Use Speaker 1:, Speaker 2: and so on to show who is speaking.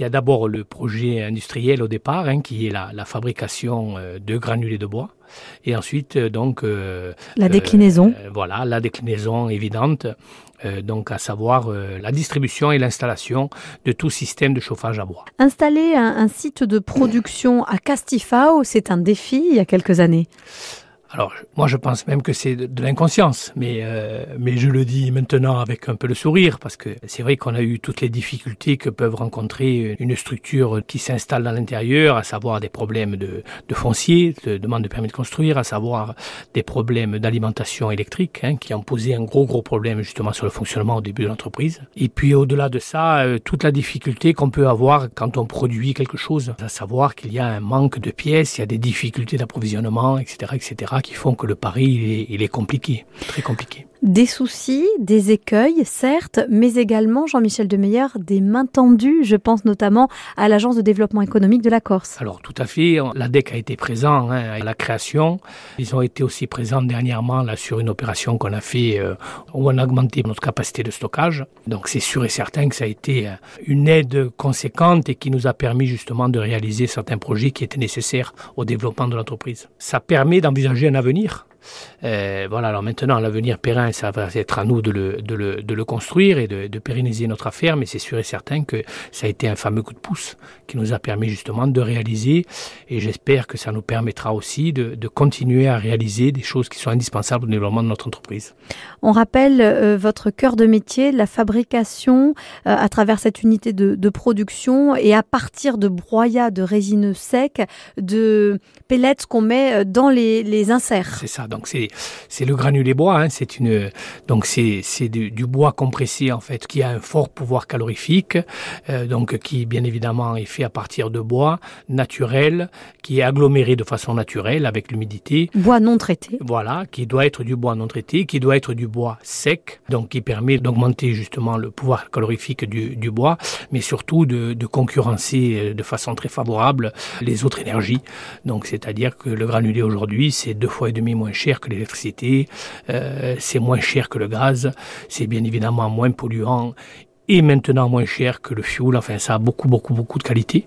Speaker 1: Il y a d'abord le projet industriel au départ, hein, qui est la, la fabrication euh, de granulés de bois. Et ensuite, euh, donc... euh,
Speaker 2: La déclinaison.
Speaker 1: euh, voilà, la déclinaison évidente. euh, donc, à savoir la distribution et l'installation de tout système de chauffage à bois.
Speaker 2: Installer un, un site de production à Castifao, c'est un défi il y a quelques années?
Speaker 1: Alors, moi, je pense même que c'est de, l'inconscience, mais, euh, mais je le dis maintenant avec un peu de sourire, parce que c'est vrai qu'on a eu toutes les difficultés que peuvent rencontrer une structure qui s'installe dans l'intérieur, à savoir des problèmes de, de foncier, de demande de permis de construire, à savoir des problèmes d'alimentation électrique, hein, qui ont posé un gros, gros problème justement sur le fonctionnement au début de l'entreprise. Et puis, au-delà de ça, euh, toute la difficulté qu'on peut avoir quand on produit quelque chose, à savoir qu'il y a un manque de pièces, il y a des difficultés d'approvisionnement, etc., etc., qui font que le pari, est compliqué, très compliqué.
Speaker 2: Des soucis, des écueils, certes, mais également, Jean-Michel Demeyer, des mains tendues. Je pense notamment à l'Agence de développement économique de la Corse.
Speaker 1: Alors tout à fait, l'ADEC a été présent hein, à la création. Ils ont été aussi présents dernièrement là, sur une opération qu'on a fait euh, où on a augmenté notre capacité de stockage. Donc c'est sûr et certain que ça a été euh, une aide conséquente et qui nous a permis justement de réaliser certains projets qui étaient nécessaires au développement de l'entreprise. Ça permet d'envisager un avenir. Euh, voilà, alors maintenant, l'avenir périn, ça va être à nous de le, de le, de le construire et de, de pérenniser notre affaire, mais c'est sûr et certain que ça a été un fameux coup de pouce qui nous a permis justement de réaliser, et j'espère que ça nous permettra aussi de, de continuer à réaliser des choses qui sont indispensables au développement de notre entreprise.
Speaker 2: On rappelle euh, votre cœur de métier, la fabrication euh, à travers cette unité de, de, production et à partir de broyats de résineux secs, de pellets qu'on met dans les, les inserts.
Speaker 1: C'est ça. Donc c'est c'est le granulé bois. Hein, c'est une donc c'est c'est du, du, bois compressé en fait qui a un fort pouvoir calorifique. Euh, donc qui bien évidemment est fait à partir de bois naturel, qui est aggloméré de façon naturelle avec l'humidité.
Speaker 2: Bois non traité.
Speaker 1: Voilà, qui doit être du bois non traité, qui doit être du bois sec, donc qui permet d'augmenter justement le pouvoir calorifique du, du bois, mais surtout de, de, concurrencer de façon très favorable les autres énergies. Donc c'est-à-dire que le granulé aujourd'hui c'est deux fois et demi moins cher que l'électricité, euh, c'est moins cher que le gaz, c'est bien évidemment moins polluant et maintenant moins cher que le fioul. Enfin, ça a beaucoup, beaucoup, beaucoup de qualité.